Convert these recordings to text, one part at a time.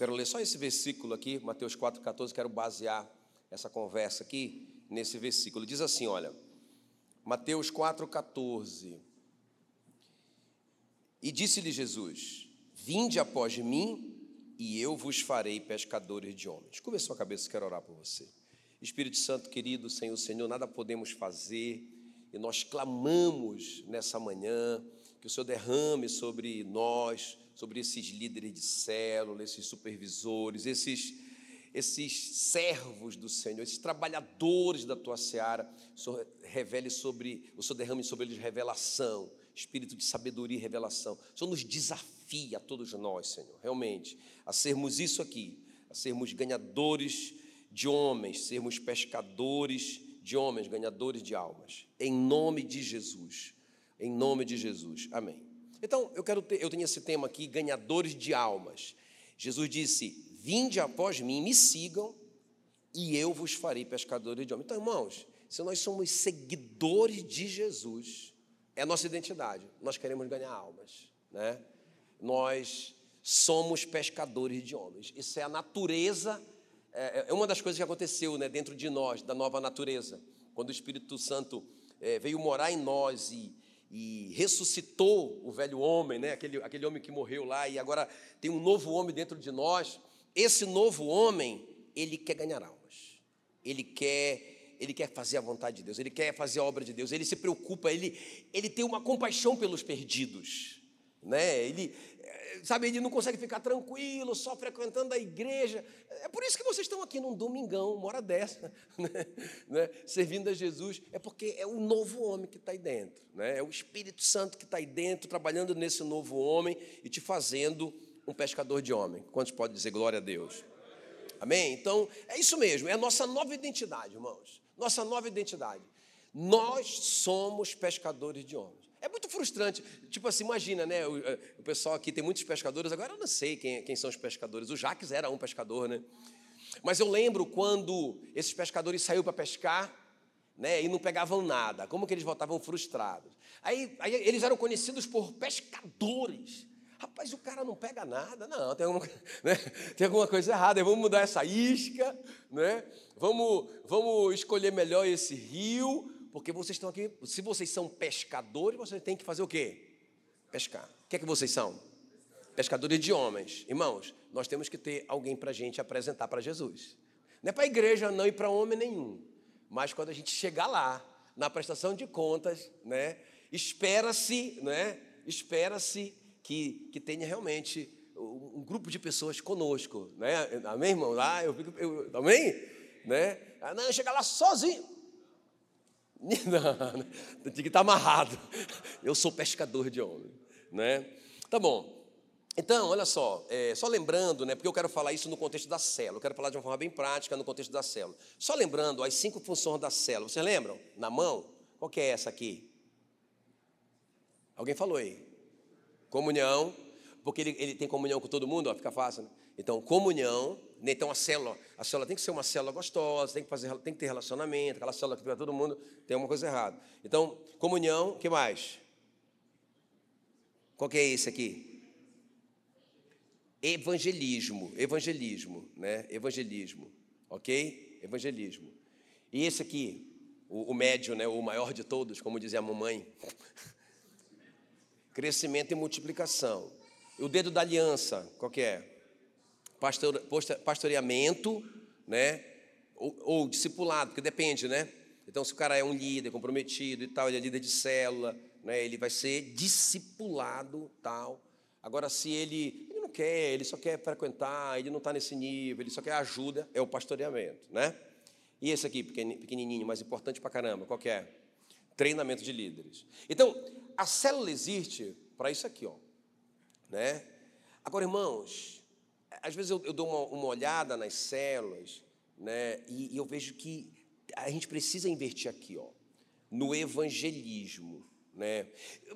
quero ler só esse versículo aqui, Mateus 4,14, quero basear essa conversa aqui nesse versículo. Diz assim: olha, Mateus 4,14. E disse-lhe Jesus: Vinde após mim, e eu vos farei pescadores de homens. Curva a sua cabeça, quero orar por você. Espírito Santo querido, Senhor, Senhor, nada podemos fazer, e nós clamamos nessa manhã que o Senhor derrame sobre nós, sobre esses líderes de célula, esses supervisores, esses, esses servos do Senhor, esses trabalhadores da tua seara, o Senhor revele sobre, o Senhor derrame sobre eles revelação, espírito de sabedoria e revelação. O Senhor nos desafia a todos nós, Senhor, realmente, a sermos isso aqui, a sermos ganhadores de homens, sermos pescadores de homens, ganhadores de almas. Em nome de Jesus. Em nome de Jesus. Amém. Então, eu quero ter, eu tenho esse tema aqui, ganhadores de almas. Jesus disse: "Vinde após mim, me sigam, e eu vos farei pescadores de homens". Então, irmãos, se nós somos seguidores de Jesus, é a nossa identidade. Nós queremos ganhar almas, né? Nós somos pescadores de homens. Isso é a natureza, é, é uma das coisas que aconteceu né, dentro de nós, da nova natureza. Quando o Espírito Santo é, veio morar em nós e, e ressuscitou o velho homem, né, aquele, aquele homem que morreu lá, e agora tem um novo homem dentro de nós. Esse novo homem, ele quer ganhar almas. Ele quer ele quer fazer a vontade de Deus, ele quer fazer a obra de Deus, ele se preocupa, ele, ele tem uma compaixão pelos perdidos, né? Ele, sabe, ele não consegue ficar tranquilo, só frequentando a igreja. É por isso que vocês estão aqui num domingão, uma hora dessa, né? né? servindo a Jesus. É porque é o novo homem que está aí dentro, né? é o Espírito Santo que está aí dentro, trabalhando nesse novo homem e te fazendo um pescador de homem. Quantos podem dizer glória a Deus? Amém? Então, é isso mesmo, é a nossa nova identidade, irmãos. Nossa nova identidade. Nós somos pescadores de homens. É muito frustrante. Tipo assim, imagina, né? O, eh, o, pessoal aqui tem muitos pescadores, agora eu não sei quem, quem são os pescadores. O Jaques era um pescador, né? Mas eu lembro quando esses pescadores saíram para pescar, né? E não pegavam nada. Como que eles voltavam frustrados? Aí, aí eles eram conhecidos por pescadores. Rapaz, o cara não pega nada. Não, tem alguma, né? tem alguma coisa errada. Vamos mudar essa isca, né? Vamos, vamos escolher melhor esse rio porque vocês estão aqui, se vocês são pescadores, vocês têm que fazer o quê? Pescar. O que é que vocês são? Pescadores de homens. Irmãos, nós temos que ter alguém para a gente apresentar para Jesus. Não é para a igreja não e para homem nenhum. Mas quando a gente chegar lá, na prestação de contas, né, espera-se, né, espera-se que, que tenha realmente um grupo de pessoas conosco, né? Amém, irmão? Ah, eu fico, eu, amém? Né? Ah, não, chega lá sozinho. Não, tem que estar amarrado. Eu sou pescador de homem, né? Tá bom. Então, olha só, é, só lembrando, né, porque eu quero falar isso no contexto da célula, eu quero falar de uma forma bem prática no contexto da célula. Só lembrando as cinco funções da célula, vocês lembram? Na mão, qual que é essa aqui? Alguém falou aí? Comunhão, porque ele, ele tem comunhão com todo mundo, ó, fica fácil, né? Então, comunhão, né? então a célula, a célula tem que ser uma célula gostosa, tem que, fazer, tem que ter relacionamento, aquela célula que tiver todo mundo, tem alguma coisa errada. Então, comunhão, que mais? Qual que é esse aqui? Evangelismo, evangelismo, né? Evangelismo, ok? Evangelismo. E esse aqui, o, o médio, né? O maior de todos, como dizia a mamãe. Crescimento e multiplicação. O dedo da aliança, qual que é? Pastor, pastoreamento, né? Ou, ou, discipulado, porque depende, né? Então, se o cara é um líder comprometido e tal, ele é líder de célula, né? Ele vai ser discipulado, tal. Agora, se ele, ele não quer, ele só quer frequentar, ele não está nesse nível, ele só quer ajuda, é o pastoreamento, né? E esse aqui, pequenininho, mas importante pra caramba, qual é? Treinamento de líderes. Então, a célula existe para isso aqui, ó, né? Agora, irmãos, às vezes eu, eu dou uma, uma, olhada nas células, né, e, e, eu vejo que a gente precisa investir aqui, ó, no evangelismo. Né?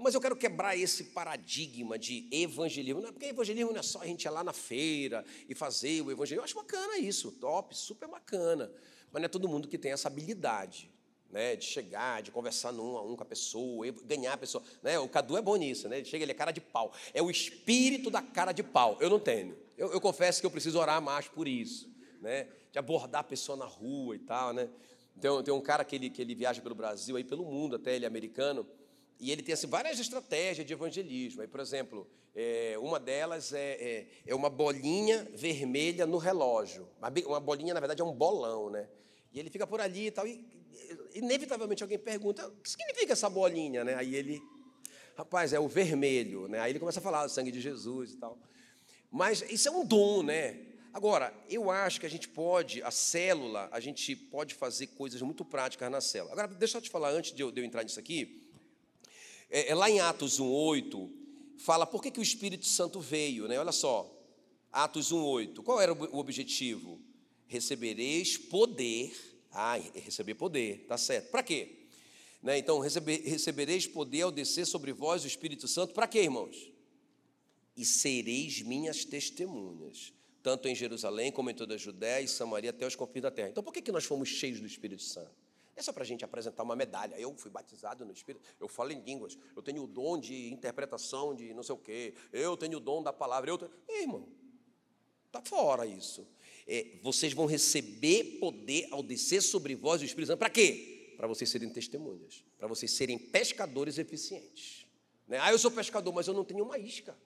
Mas eu quero quebrar esse paradigma de evangelismo, não, é porque evangelismo não é só a gente ir lá na feira e fazer o evangelismo. Eu acho bacana isso, top, super bacana. Mas não é todo mundo que tem essa habilidade. Né, de chegar, de conversar num a um com a pessoa, ganhar a pessoa. Né? O Cadu é bom nisso, né? Ele chega, ele é cara de pau. É o espírito da cara de pau. Eu não tenho. Eu, eu confesso que eu preciso orar mais por isso, né? De abordar a pessoa na rua e tal, né? Então, tem um cara que ele, que ele viaja pelo Brasil, aí pelo mundo até, ele é americano, e ele tem assim, várias estratégias de evangelismo. Aí, por exemplo, é, uma delas é, é, é, uma bolinha vermelha no relógio. Uma bolinha, na verdade, é um bolão, né? E ele fica por ali e tal, e inevitavelmente alguém pergunta, o que significa essa bolinha, né? Aí ele, rapaz, é o vermelho, né? Aí ele começa a falar do sangue de Jesus e tal. Mas isso é um dom, né? Agora, eu acho que a gente pode, a célula, a gente pode fazer coisas muito práticas na célula. Agora, deixa eu te falar, antes de eu, de eu entrar nisso aqui, é, é lá em Atos 1,8, fala por que, que o Espírito Santo veio, né? Olha só, Atos 1,8, qual era o objetivo? Recebereis poder, ah, receber poder, tá certo, para quê? Né? Então, receber, recebereis poder ao descer sobre vós o Espírito Santo, para quê, irmãos? E sereis minhas testemunhas, tanto em Jerusalém como em toda a Judéia e Samaria até os confins da terra. Então, por que, que nós fomos cheios do Espírito Santo? É só para a gente apresentar uma medalha. Eu fui batizado no Espírito, eu falo em línguas, eu tenho o dom de interpretação de não sei o quê, eu tenho o dom da palavra. Eu tenho... irmão, está fora isso. É, vocês vão receber poder ao descer sobre vós o Espírito Santo. Para quê? Para vocês serem testemunhas, para vocês serem pescadores eficientes. Né? Ah, eu sou pescador, mas eu não tenho uma isca.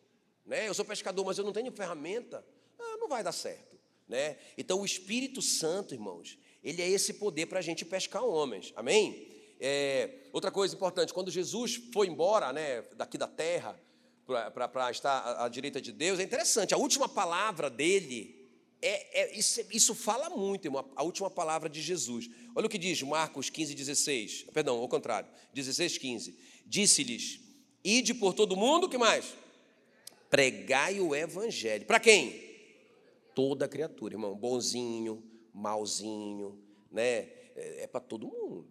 Né? Eu sou pescador, mas eu não tenho ferramenta. Ah, não vai dar certo. Né? Então, o Espírito Santo, irmãos, ele é esse poder para a gente pescar homens. Amém? É, outra coisa importante, quando Jesus foi embora né, daqui da terra para estar à, direita de Deus, é interessante, a última palavra dele, é, é isso, isso, fala muito, irmão, a última palavra de Jesus. Olha o que diz Marcos 15, 16, perdão, ao contrário, 16, 15. Disse-lhes, ide por todo mundo, o que mais? Pregai o evangelho. Para quem? Toda criatura, irmão, bonzinho, malzinho, né? É, é para todo mundo.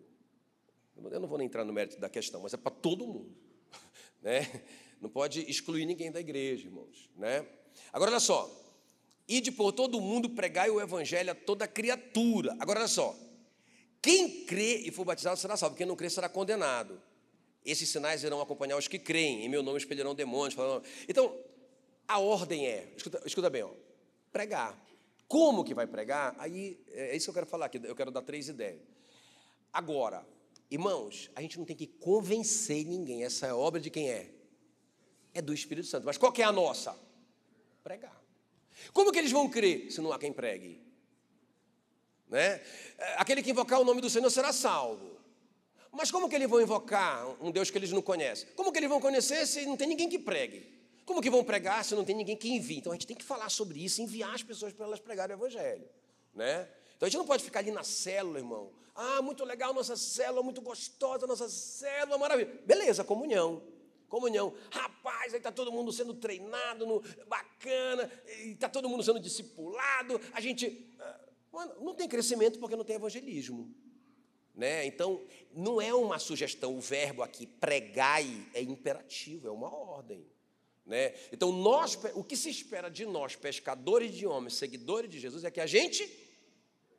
Eu não vou nem entrar no mérito da questão, mas é para todo mundo, né? Não pode excluir ninguém da igreja, irmãos, né? Agora olha só, ide por todo mundo pregai o evangelho a toda criatura. Agora olha só, quem crê e for batizado será salvo, quem não crê será condenado. Esses sinais irão acompanhar os que creem, em meu nome espelharão demônios. Então, a ordem é, escuta, escuta bem, ó, pregar. Como que vai pregar? Aí é isso que eu quero falar aqui, eu quero dar três ideias. Agora, irmãos, a gente não tem que convencer ninguém, essa é obra de quem é? É do Espírito Santo. Mas qual que é a nossa? Pregar. Como que eles vão crer se não há quem pregue? Né? Aquele que invocar o nome do Senhor será salvo. Mas como que eles vão invocar um Deus que eles não conhecem? Como que eles vão conhecer se não tem ninguém que pregue? Como que vão pregar se não tem ninguém que envie? Então a gente tem que falar sobre isso, enviar as pessoas para elas pregarem o evangelho, né? Então a gente não pode ficar ali na célula, irmão. Ah, muito legal nossa célula, muito gostosa nossa célula, maravilha. Beleza, comunhão. Comunhão. Rapaz, aí está todo mundo sendo treinado, no, bacana, está todo mundo sendo discipulado. A gente. Ah, mano, não tem crescimento porque não tem evangelismo. Né? Então, não é uma sugestão, o verbo aqui, pregai, é imperativo, é uma ordem. Né? Então, nós, o que se espera de nós, pescadores de homens, seguidores de Jesus, é que a gente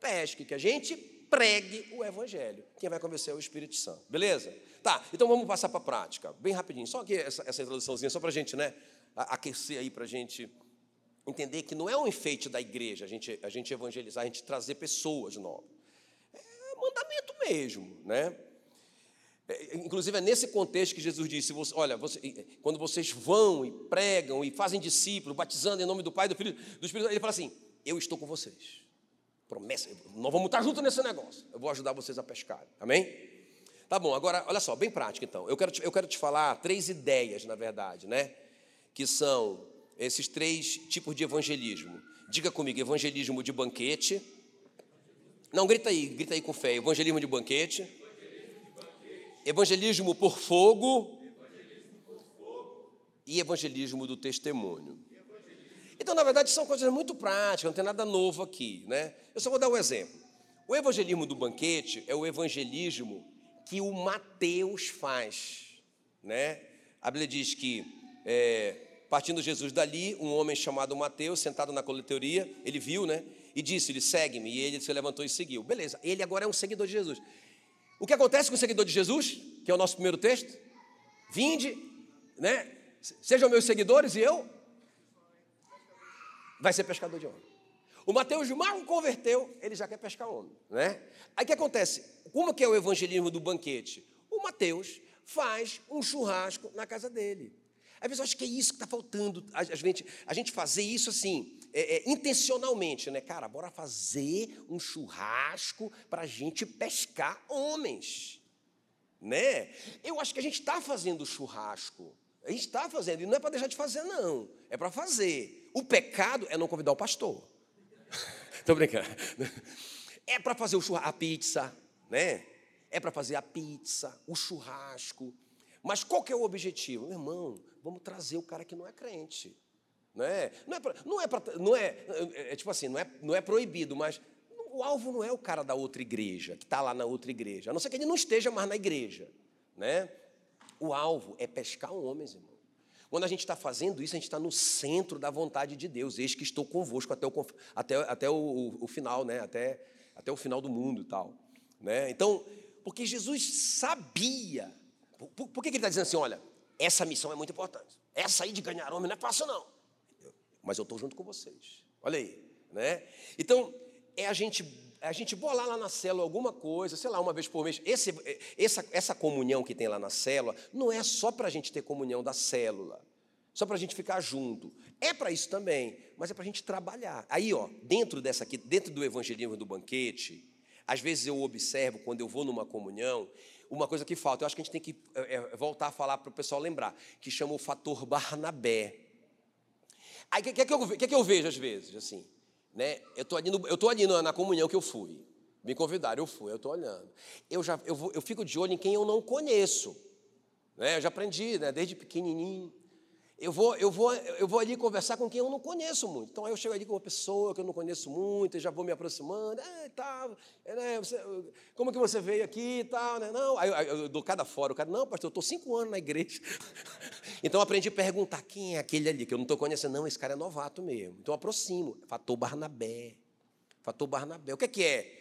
pesque, que a gente pregue o Evangelho. Quem vai convencer é o Espírito Santo. Beleza? Tá, então vamos passar para a prática, bem rapidinho. Só aqui essa, essa introduçãozinha, só para a gente né, aquecer aí, para a gente entender que não é um enfeite da igreja a gente, a gente evangelizar, a gente trazer pessoas novas. Mandamento mesmo, né? É, inclusive é nesse contexto que Jesus disse: você, olha, você, quando vocês vão e pregam e fazem discípulos, batizando em nome do Pai, do Filho, do Espírito, ele fala assim: Eu estou com vocês. Promessa, nós vamos estar juntos nesse negócio. Eu vou ajudar vocês a pescar. Amém? Tá bom, agora, olha só, bem prático então. Eu quero te, eu quero te falar três ideias, na verdade, né? Que são esses três tipos de evangelismo. Diga comigo: evangelismo de banquete. Não, grita aí, grita aí com fé. Evangelismo de banquete evangelismo por fogo e evangelismo do testemunho. Então, na verdade, são coisas muito práticas, não tem nada novo aqui, né? Eu só vou dar um exemplo. O evangelismo do banquete é o evangelismo que o Mateus faz, né? A Bíblia diz que, é, partindo Jesus dali, um homem chamado Mateus, sentado na coletoria, ele viu, né? E disse-lhe, segue-me. E ele se levantou e seguiu. Beleza, ele agora é um seguidor de Jesus. O que acontece com o seguidor de Jesus, que é o nosso primeiro texto? Vinde, né? Sejam meus seguidores e eu vai ser pescador de homem. O Mateus mal converteu, ele já quer pescar homem, né? Aí o que acontece? Como que é o evangelismo do banquete? O Mateus faz um churrasco na casa dele. Às vezes eu acho que é isso que está faltando, a gente, a gente fazer isso assim, é, é, intencionalmente, né? Cara, bora fazer um churrasco para a gente pescar homens, né? Eu acho que a gente está fazendo churrasco, a gente está fazendo, e não é para deixar de fazer, não, é para fazer. O pecado é não convidar o pastor. Estou brincando. É para fazer o churrasco, a pizza, né? É para fazer a pizza, o churrasco. Mas qual que é o objetivo? Meu irmão, vamos trazer o cara que não é crente. Não é, não é, pra, não, é pra, não é, é, é, tipo assim, não é, não é proibido, mas o alvo não é o cara da outra igreja, que está lá na outra igreja, a não ser que ele não esteja mais na igreja. Né? O alvo é pescar homens, irmão. Quando a gente está fazendo isso, a gente está no centro da vontade de Deus. Eis que estou convosco até o, até, até o, o final, né? até, até o final do mundo e tal. Né? Então, porque Jesus sabia. Por, por que, que ele está dizendo assim? Olha, essa missão é muito importante. Essa aí de ganhar homem não é fácil, não. Mas eu estou junto com vocês. Olha aí. Né? Então, é a gente, a gente bolar lá na célula alguma coisa, sei lá, uma vez por mês. Esse, essa, essa comunhão que tem lá na célula não é só para a gente ter comunhão da célula, só para a gente ficar junto. É para isso também, mas é para a gente trabalhar. Aí, ó, dentro dessa aqui, dentro do evangelismo do banquete, às vezes eu observo quando eu vou numa comunhão, uma coisa que falta, eu acho que a gente tem que é, é voltar a falar para o pessoal lembrar, que chama o fator Barnabé. Aí o que, que, que, eu, que, que eu vejo às vezes? Assim, né? Eu estou ali, no, eu tô ali na, na comunhão que eu fui. Me convidaram, eu fui, eu estou olhando. Eu, já, eu, vou, eu fico de olho em quem eu não conheço. Né? Eu já aprendi, né? desde pequenininho. Eu vou, eu, vou, eu vou ali conversar com quem eu não conheço muito. Então, eu chego ali com uma pessoa que eu não conheço muito, e já vou me aproximando. É, tá, né, você, como que você veio aqui e tal? Né? Não, aí eu, eu dou cada fora. O cara, não, pastor, eu estou cinco anos na igreja. então, aprendi a perguntar quem é aquele ali, que eu não estou conhecendo. Não, esse cara é novato mesmo. Então, eu aproximo. Fator Barnabé. Fator Barnabé. O que é que é?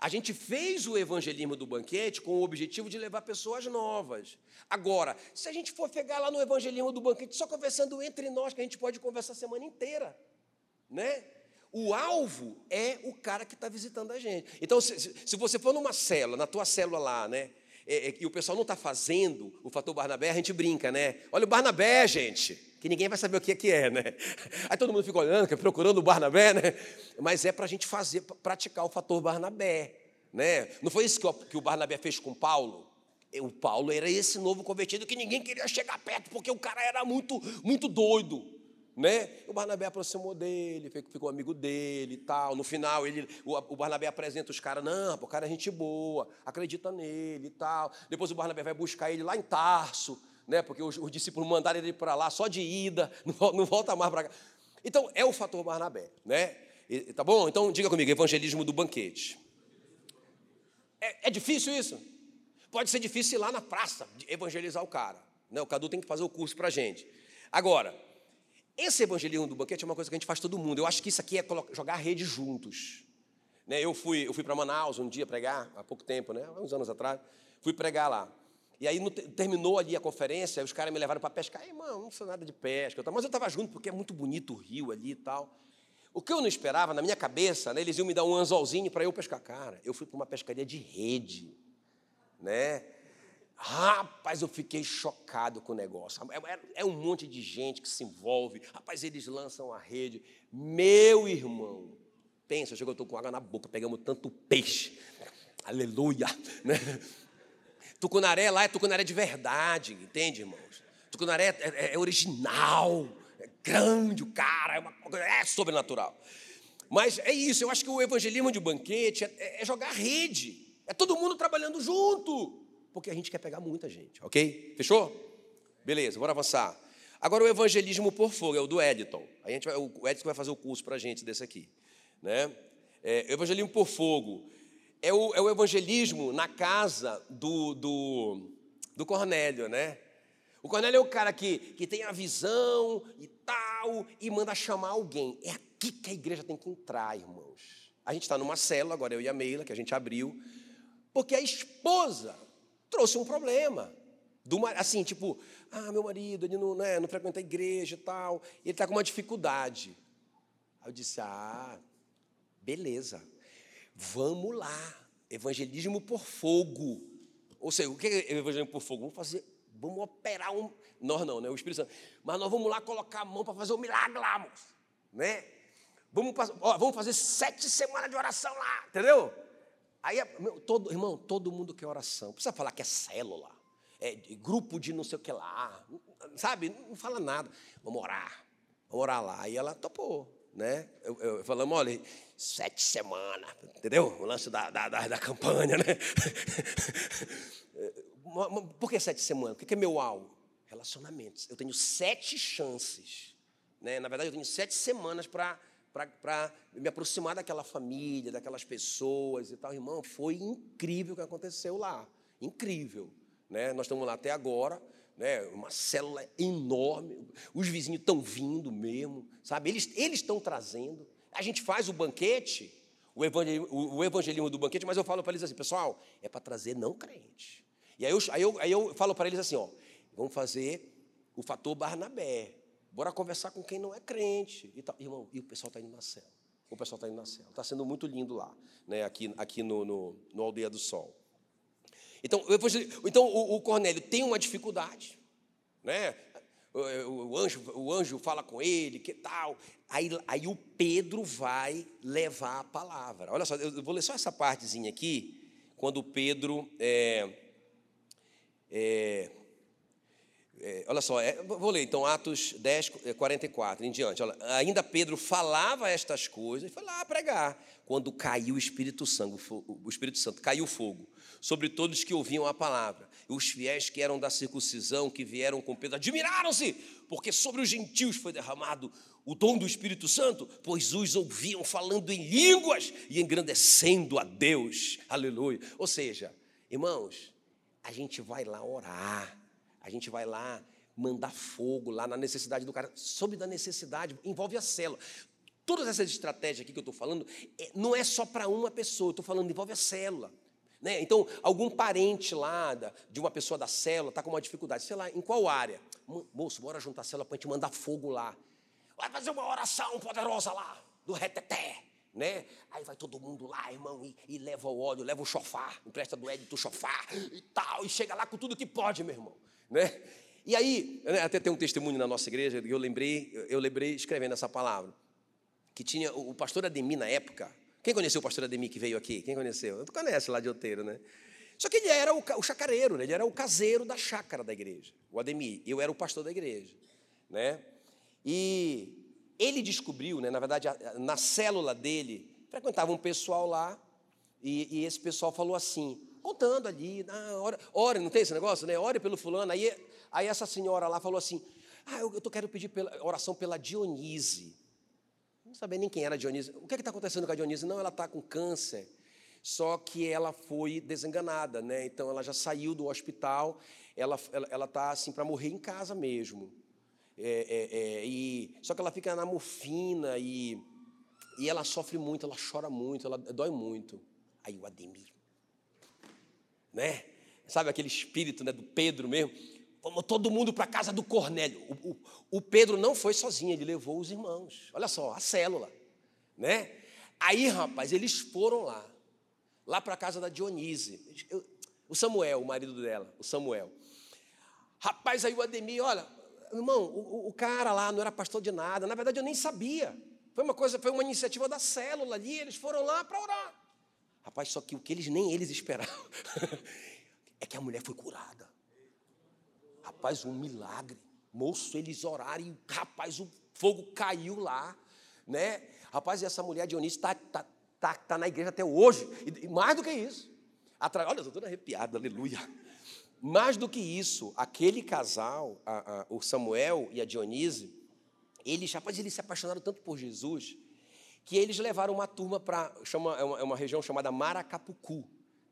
A gente fez o evangelismo do banquete com o objetivo de levar pessoas novas. Agora, se a gente for pegar lá no evangelismo do banquete só conversando entre nós, que a gente pode conversar a semana inteira, né? O alvo é o cara que está visitando a gente. Então, se, se, você for numa célula, na tua célula lá, né? É, é, e o pessoal não está fazendo o fator Barnabé, a gente brinca, né? Olha o Barnabé, gente, que ninguém vai saber o que é, que é, né? Aí todo mundo fica olhando, procurando o Barnabé, né? Mas é para a gente fazer, praticar o fator Barnabé, né? Não foi isso que o, o Barnabé fez com Paulo? O Paulo era esse novo convertido que ninguém queria chegar perto, porque o cara era muito, muito doido. Né? O Barnabé aproximou dele, ficou amigo dele e tal. No final, ele, o, Barnabé apresenta os caras, não, o cara é gente boa, acredita nele e tal. Depois o Barnabé vai buscar ele lá em Tarso, né? porque os, os discípulos mandaram ele para lá só de ida, não, não volta mais para cá. Então, é o fator Barnabé, né? E, tá bom? Então, diga comigo, evangelismo do banquete. É, é difícil isso? Pode ser difícil ir lá na praça evangelizar o cara. Né? O Cadu tem que fazer o curso para a gente. Agora, esse evangelismo do banquete é uma coisa que a gente faz todo mundo. Eu acho que isso aqui é jogar rede juntos. Né? Eu fui, eu fui para Manaus um dia pregar, há pouco tempo, né? uns anos atrás. Fui pregar lá. E aí no, terminou ali a conferência, os caras me levaram para pescar. Irmão, não sou nada de pesca. Mas eu estava junto porque é muito bonito o rio ali e tal. O que eu não esperava, na minha cabeça, né, eles iam me dar um anzolzinho para eu pescar. Cara, eu fui para uma pescaria de rede, né? Rapaz, eu fiquei chocado com o negócio. É, é, é, um monte de gente que se envolve. Rapaz, eles lançam a rede. Meu irmão, pensa, chegou, eu estou com água na boca, pegamos tanto peixe. Aleluia. Né? Tucunaré lá é tucunaré de verdade, entende, irmãos? Tucunaré é, é, é original grande o cara, é, uma, é sobrenatural. Mas é isso, eu acho que o evangelismo de banquete é, é jogar rede, é todo mundo trabalhando junto, porque a gente quer pegar muita gente, ok? Fechou? Beleza, bora avançar. Agora o evangelismo por fogo, é o do Editon. A gente vai, o Editon vai fazer o curso para a gente desse aqui. Né? É, evangelismo por fogo é o, é o evangelismo na casa do, do, do Cornélio, né? O Cornélio é o cara que, que tem a visão e tal, e manda chamar alguém. É aqui que a igreja tem que entrar, irmãos. A gente está numa célula, agora eu e a Meila, que a gente abriu, porque a esposa trouxe um problema. Do, assim, tipo, ah, meu marido, ele não, né, não frequenta a igreja e tal, ele está com uma dificuldade. Aí eu disse: Ah, beleza, vamos lá. Evangelismo por fogo. Ou seja, o que é evangelismo por fogo? Vamos fazer, vamos operar um. Nós não, né? O Espírito Santo. Mas nós vamos lá colocar a mão para fazer o um milagre lá, moço. Né? Vamos, ó, vamos fazer sete semanas de oração lá, entendeu? Aí, todo, irmão, todo mundo quer oração. Precisa falar que é célula, é grupo de não sei o que lá, sabe? Não fala nada. Vamos orar, vamos orar lá. Aí ela topou, né? Eu, eu, falamos, olha, sete semanas, entendeu? O lance da, da, da, da campanha, né? Por que sete semanas? O que é meu alvo? Relacionamentos. Eu tenho sete chances. Né? Na verdade, eu tenho sete semanas para para me aproximar daquela família, daquelas pessoas e tal. Irmão, foi incrível o que aconteceu lá. Incrível. Né? Nós estamos lá até agora, né? uma célula enorme. Os vizinhos estão vindo mesmo, sabe? Eles estão trazendo. A gente faz o banquete, o evangelismo, o evangelismo do banquete, mas eu falo para eles assim, pessoal, é para trazer não crente. E aí eu, aí eu, aí eu falo para eles assim, ó, vamos fazer o fator Barnabé. Bora conversar com quem não é crente. E. Irmão, e o pessoal está indo na cela. O pessoal está indo na cela. Está sendo muito lindo lá, né? aqui, aqui no, no, no Aldeia do Sol. Então, então o, o Cornélio tem uma dificuldade, né? O, o, anjo, o anjo fala com ele, que tal? Aí, aí o Pedro vai levar a palavra. Olha só, eu vou ler só essa partezinha aqui, quando Pedro é, é, é, olha só, é, vou ler então Atos 10, 44 é, em diante. Olha, ainda Pedro falava estas coisas e foi lá pregar. Quando caiu o Espírito Santo, o Espírito Santo caiu fogo sobre todos que ouviam a palavra. E os fiéis que eram da circuncisão, que vieram com Pedro, admiraram-se, porque sobre os gentios foi derramado o dom do Espírito Santo, pois os ouviam falando em línguas e engrandecendo a Deus. Aleluia. Ou seja, irmãos, a gente vai lá orar a gente vai lá mandar fogo lá na necessidade do cara. Sobre da necessidade, envolve a célula. Todas essas estratégias aqui que eu estou falando, é, não é só para uma pessoa, estou falando, envolve a célula. Né? Então, algum parente lá de uma pessoa da célula está com uma dificuldade, sei lá, em qual área? Moço, bora juntar a célula para a gente mandar fogo lá. Vai fazer uma oração poderosa lá, do reteté. Né? Aí vai todo mundo lá, irmão, e, e leva o óleo, leva o chofar, empresta do Edito o chofar e tal, e chega lá com tudo que pode, meu irmão. Né? E aí, né, até tem um testemunho na nossa igreja, eu lembrei, eu lembrei escrevendo essa palavra, que tinha o pastor Ademir na época. Quem conheceu o pastor Ademir que veio aqui? Quem conheceu? Tu conhece lá de Outeiro, né? Só que ele era o, o chacareiro, né? ele era o caseiro da chácara da igreja. O Ademir, eu era o pastor da igreja, né? E ele descobriu, né, na verdade, na célula dele, frequentava um pessoal lá, e, e esse pessoal falou assim: contando ali, ah, ora, ore, não tem esse negócio, né? Ore pelo fulano. Aí, aí essa senhora lá falou assim: Ah, eu, eu quero pedir pela, oração pela Dionise. Não sabia nem quem era Dionise. O que é está acontecendo com a Dionise? Não, ela está com câncer. Só que ela foi desenganada, né? Então ela já saiu do hospital, ela está ela, ela tá, assim para morrer em casa mesmo. É, é, é, e, só que ela fica na morfina e, e ela sofre muito, ela chora muito, ela dói muito. Aí o Ademir né? Sabe aquele espírito né, do Pedro mesmo? Vamos todo mundo para a casa do Cornélio. O, o, o, Pedro não foi sozinho, ele levou os irmãos. Olha só, a célula, né? Aí, rapaz, eles foram lá, lá para a casa da Dionise. Eu, o Samuel, o marido dela, o Samuel. Rapaz, aí o Ademir, olha, irmão, o, o, cara lá não era pastor de nada. Na verdade, eu nem sabia. Foi uma coisa, foi uma iniciativa da célula ali. Eles foram lá para orar. Rapaz, só que o que eles nem eles esperavam é que a mulher foi curada. Rapaz, um milagre. Moço, eles oraram e, rapaz, o fogo caiu lá, né? Rapaz, e essa mulher Dionísio está tá, tá, tá na igreja até hoje. E, mais do que isso. Atra... Olha, eu estou todo arrepiado, aleluia. Mais do que isso, aquele casal, a, a, o Samuel e a Dionísio, eles, rapaz, eles se apaixonaram tanto por Jesus que eles levaram uma turma para chama é uma, é uma, região chamada Maracapucu,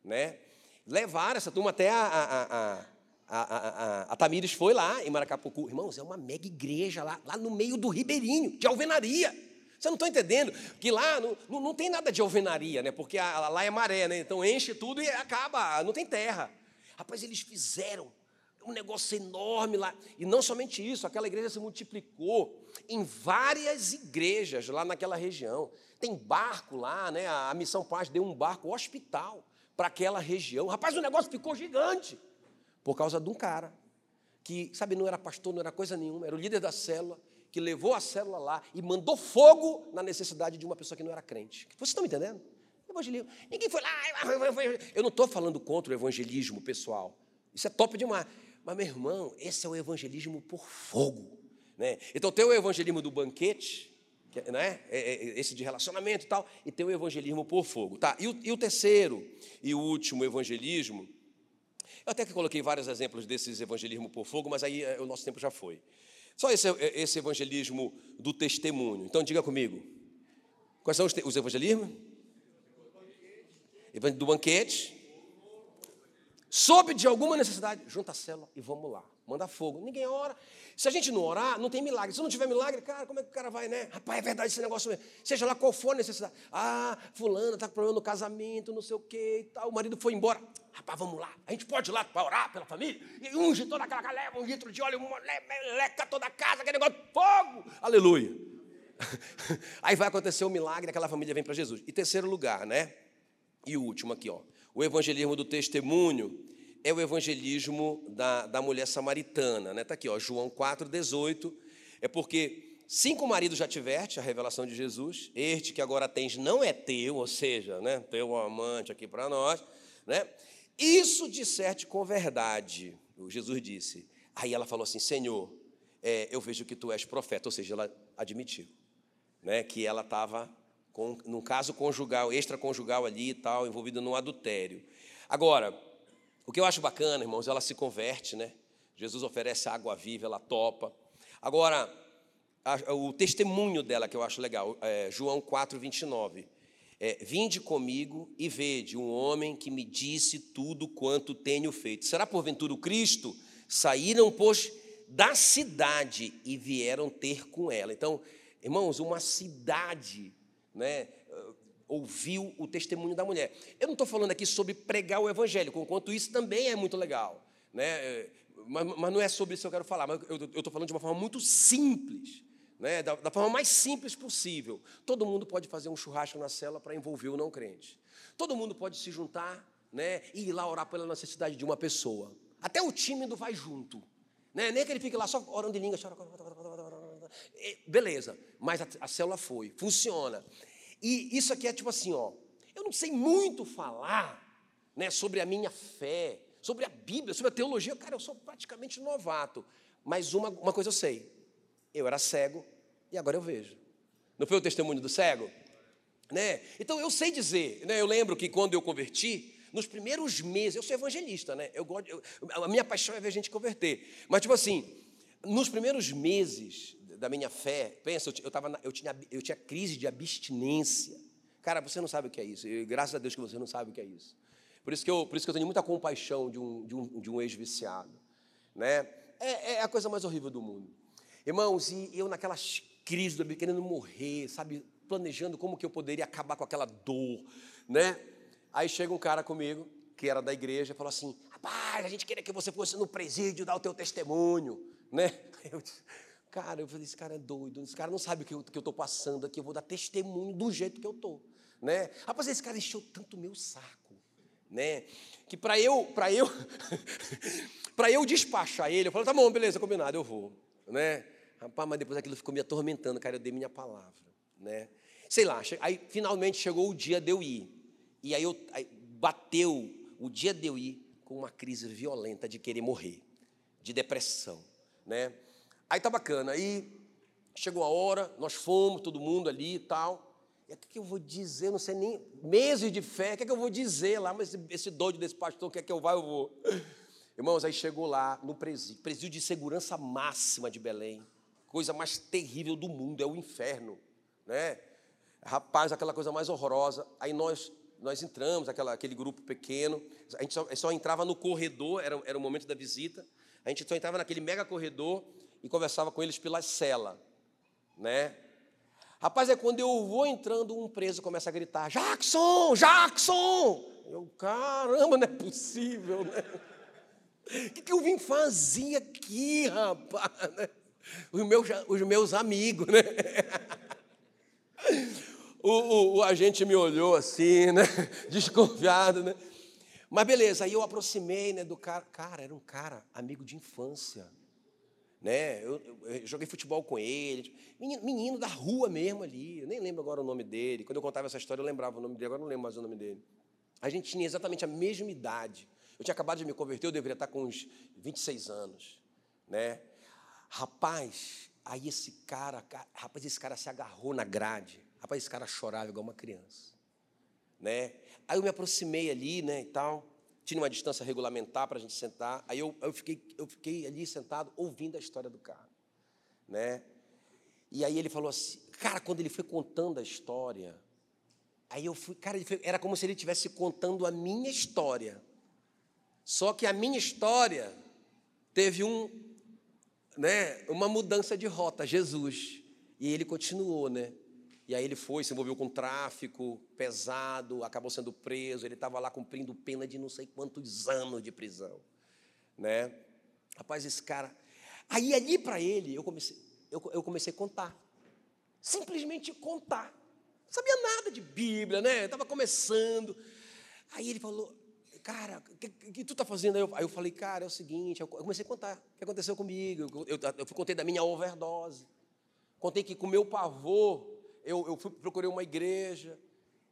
né? Levaram essa turma até a, a, a, a, a Tamires foi lá em Maracapucu. Irmãos, é uma mega igreja lá, lá no meio do Ribeirinho, de alvenaria. Você não está entendendo? Que lá não, não, não, tem nada de alvenaria, né? Porque lá é maré, né? Então enche tudo e acaba, não tem terra. Rapaz, eles fizeram um negócio enorme lá. E não somente isso, aquela igreja se multiplicou em várias igrejas lá naquela região. Tem barco lá, né? A Missão Paz deu um barco hospital para aquela região. Rapaz, o negócio ficou gigante por causa de um cara que, sabe, não era pastor, não era coisa nenhuma, era o líder da célula, que levou a célula lá e mandou fogo na necessidade de uma pessoa que não era crente. Vocês estão me entendendo? Evangelismo. Ninguém foi lá. Eu não estou falando contra o evangelismo pessoal. Isso é top demais. Mas, meu irmão, esse é o evangelismo por fogo. Né? Então, tem o evangelismo do banquete, né? É, é, esse de relacionamento e tal, e tem o evangelismo por fogo. Tá? E, o, e o terceiro e o último evangelismo, eu até que coloquei vários exemplos desses evangelismo por fogo, mas aí é, o nosso tempo já foi. Só esse, esse evangelismo do testemunho. Então, diga comigo. Quais são os, os evangelismos? Do banquete. Soube de alguma necessidade, junta a célula e vamos lá. Manda fogo. Ninguém ora. Se a gente não orar, não tem milagre. Se não tiver milagre, cara, como é que o cara vai, né? Rapaz, é verdade esse negócio mesmo. Seja lá qual for a necessidade. Ah, fulano está com problema no casamento, não sei o quê e tal. O marido foi embora. Rapaz, vamos lá. A gente pode ir lá para orar pela família. E unge toda aquela galera, um litro de óleo, leca toda a casa, aquele negócio de fogo. Aleluia. Aí vai acontecer o um milagre, aquela família vem para Jesus. E terceiro lugar, né? E o último aqui, ó. O evangelismo do testemunho é o evangelismo da, da mulher samaritana. Está né? Tá aqui, ó, João 4,18. É porque cinco maridos já tiveste a revelação de Jesus, este que agora tens não é teu, ou seja, né, teu amante aqui para nós. Né? Isso disserte com verdade, o Jesus disse. Aí ela falou assim: Senhor, é, eu vejo que tu és profeta, ou seja, ela admitiu né, que ela estava num caso conjugal, extraconjugal ali e tal, envolvida num adultério. Agora, o que eu acho bacana, irmãos, ela se converte, né? Jesus oferece água viva, ela topa. Agora, a, o testemunho dela que eu acho legal, é João 4, 29. É, Vinde comigo e vede um homem que me disse tudo quanto tenho feito. Será porventura o Cristo? Saíram, pois, da cidade e vieram ter com ela. Então, irmãos, uma cidade, né? ouviu o testemunho da mulher. Eu não estou falando aqui sobre pregar o evangelho, enquanto isso também é muito legal. Né? É, mas, mas não é sobre isso que eu quero falar, mas eu estou falando de uma forma muito simples. Né, da, da, forma mais simples possível. Todo mundo pode fazer um churrasco na cela para envolver o não crente. Todo mundo pode se juntar né, e ir lá orar pela necessidade de uma pessoa. Até o tímido vai junto. Né? Nem que ele fique lá só orando de língua. Beleza, mas a, a célula foi, funciona. E isso aqui é tipo assim, ó. Eu não sei muito falar né, sobre a minha fé, sobre a Bíblia, sobre a teologia. Cara, eu sou praticamente novato. Mas uma, uma coisa eu sei. Eu era cego e agora eu vejo. Não foi o testemunho do cego? Né? Então eu sei dizer, né? eu lembro que quando eu converti, nos primeiros meses, eu sou evangelista, né? Eu gosto, eu, a minha paixão é ver gente converter. Mas, tipo assim, nos primeiros meses da minha fé, pensa, eu, tava, eu, tinha, eu tinha crise de abstinência. Cara, você não sabe o que é isso. E graças a Deus que você não sabe o que é isso. Por isso que eu, por isso que eu tenho muita compaixão de um, de um, de um ex-viciado. Né? É, é, a coisa mais horrível do mundo. Irmãos, e eu naquelas crises, querendo morrer, sabe, planejando como que eu poderia acabar com aquela dor, né? Aí chega um cara comigo, que era da igreja, e falou assim: rapaz, a gente queria que você fosse no presídio dar o teu testemunho, né? Eu disse, Cara, eu falei, esse cara é doido, esse cara não sabe o que eu estou passando aqui, eu vou dar testemunho do jeito que eu estou. Né? Rapaz, esse cara encheu tanto meu saco, né? Que para eu, para eu, para eu despachar ele, eu falei, tá bom, beleza, combinado, eu vou, né? Rapaz, mas depois aquilo ficou me atormentando, cara, eu dei minha palavra, né? Sei lá, aí finalmente chegou o dia de eu ir. E aí, eu, aí bateu o dia de eu ir com uma crise violenta de querer morrer, de depressão, né? Aí tá bacana. Aí chegou a hora, nós fomos, todo mundo ali e tal. E o que, eu vou dizer? Não sei nem. Meses de fé, o que, que eu vou dizer lá? Mas esse, doido desse pastor quer que eu vá, eu vou. Irmãos, aí chegou lá no presídio, presídio de segurança máxima de Belém. Coisa mais terrível do mundo, é o inferno. Né? Rapaz, aquela coisa mais horrorosa. Aí nós nós entramos, aquela, aquele grupo pequeno, a gente só, só entrava no corredor, era, era o momento da visita, a gente só entrava naquele mega corredor, e conversava com eles pela cela, né? Rapaz, é quando eu vou entrando, um preso começa a gritar: Jackson, Jackson! Eu, caramba, não é possível, né? O que, que eu vim fazer aqui, rapaz? Né? Os meus, os meus amigos, né? O, o, o, agente me olhou assim, né? Desconfiado, né? Mas beleza, aí eu aproximei né, do cara. Cara, era um cara, amigo de infância. Né? Eu, eu, joguei futebol com ele. Menino, menino, da rua mesmo ali. Eu nem lembro agora o nome dele. Quando eu contava essa história, eu lembrava o nome dele, agora não lembro mais o nome dele. A gente tinha exatamente a mesma idade. Eu tinha acabado de me converter, eu deveria estar com uns 26 anos. Né? Rapaz, aí esse cara, rapaz, esse cara se agarrou na grade. Rapaz, esse cara chorava igual uma criança. Né? Aí eu me aproximei ali, né, e tal. Tinha uma distância regulamentar para a gente sentar. Aí eu, eu, fiquei, eu fiquei ali sentado ouvindo a história do cara. Né? E aí ele falou assim, cara, quando ele foi contando a história, aí eu fui, cara, foi, era como se ele estivesse contando a minha história. Só que a minha história teve um, né, uma mudança de rota, Jesus. E ele continuou, né? E aí ele foi, se envolveu com tráfico pesado, acabou sendo preso, ele estava lá cumprindo pena de não sei quantos anos de prisão. Né? Rapaz, esse cara. Aí ali para ele, eu comecei, eu, eu, comecei a contar. Simplesmente contar. Não sabia nada de Bíblia, né? Estava começando. Aí ele falou, cara, o que, que, tu está fazendo? Aí eu, aí eu, falei, cara, é o seguinte, eu comecei a contar o que aconteceu comigo. Eu, eu, eu contei da minha overdose. Contei que com meu pavor eu, eu fui, procurei uma igreja,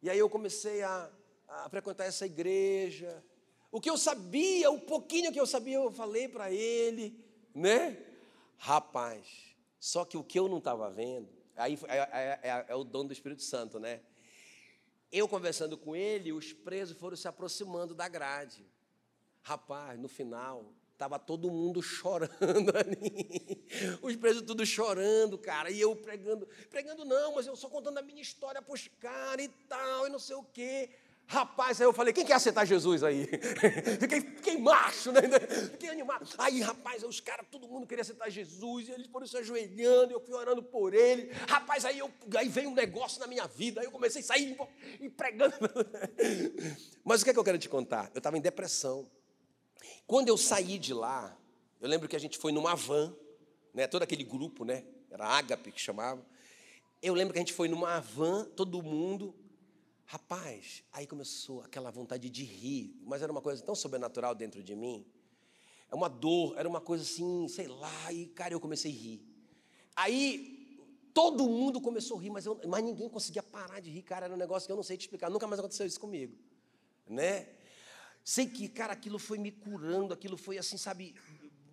e aí eu comecei a, a frequentar essa igreja. O que eu sabia, o pouquinho que eu sabia, eu falei para ele, né? Rapaz, só que o que eu não estava vendo, aí é, é, é, é, o dom do Espírito Santo, né? Eu conversando com ele, os presos foram se aproximando da grade. Rapaz, no final, Estava todo mundo chorando ali. Os presos tudo chorando, cara. E eu pregando. Pregando não, mas eu só contando a minha história para os caras e tal, e não sei o quê. Rapaz, aí eu falei, quem quer aceitar Jesus aí? Fiquei, fiquei macho, né? Fiquei animado. Aí, rapaz, os caras, todo mundo queria aceitar Jesus, e eles foram se ajoelhando, eu fui orando por ele. Rapaz, aí, eu, aí veio um negócio na minha vida, aí eu comecei a sair e pregando. Mas o que é que eu quero te contar? Eu estava em depressão. Quando eu saí de lá, eu lembro que a gente foi numa van, né, todo aquele grupo, né, era Ágape que chamava. Eu lembro que a gente foi numa van, todo mundo. Rapaz, aí começou aquela vontade de rir, mas era uma coisa tão sobrenatural dentro de mim. É uma dor, era uma coisa assim, sei lá, e cara, eu comecei a rir. Aí todo mundo começou a rir, mas, eu, mas ninguém conseguia parar de rir, cara, era um negócio que eu não sei te explicar, nunca mais aconteceu isso comigo, né? Sei que, cara, aquilo foi me curando, aquilo foi assim, sabe?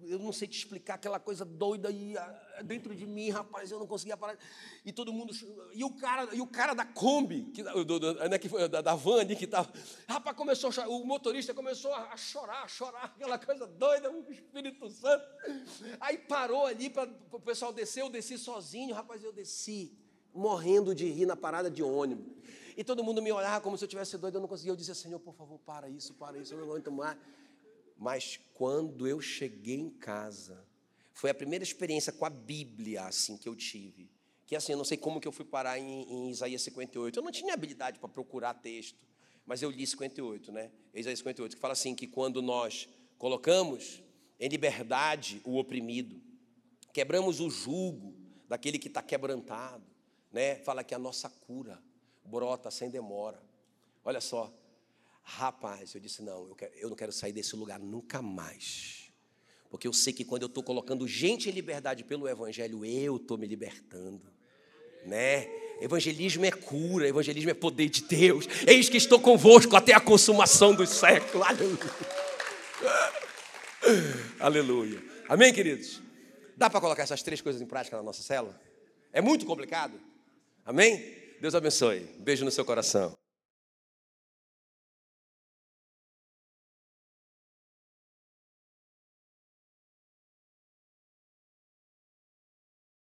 Eu não sei te explicar aquela coisa doida aí ah, dentro de mim, rapaz, eu não conseguia parar. E todo mundo. E o cara, e o cara da Kombi, que, do, do, né, que foi, da, da van que estava. Rapaz, começou a chorar, o motorista começou a, chorar, a chorar, aquela coisa doida, o Espírito Santo. Aí parou ali para o pessoal descer, eu desci sozinho, rapaz, eu desci, morrendo de rir na parada de ônibus. E todo mundo me olhava como se eu tivesse doido, eu não conseguia. Eu dizia, Senhor, por favor, para isso, para isso, eu não aguento mais. Mas quando eu cheguei em casa, foi a primeira experiência com a Bíblia assim que eu tive. Que assim, eu não sei como que eu fui parar em, em Isaías 58. Eu não tinha habilidade para procurar texto, mas eu li 58, né? Isaías 58, que fala assim que quando nós colocamos em liberdade o oprimido, quebramos o jugo daquele que está quebrantado, né? Fala que a nossa cura brota sem demora. Olha só, rapaz, eu disse: não, eu, quero, eu não quero sair desse lugar nunca mais. Porque eu sei que quando eu estou colocando gente em liberdade pelo Evangelho, eu estou me libertando. Né? Evangelismo é cura, evangelismo é poder de Deus. Eis que estou convosco até a consumação dos séculos. Aleluia. Aleluia. Amém, queridos? Dá para colocar essas três coisas em prática na nossa célula? É muito complicado? Amém? Deus abençoe. Beijo no seu coração.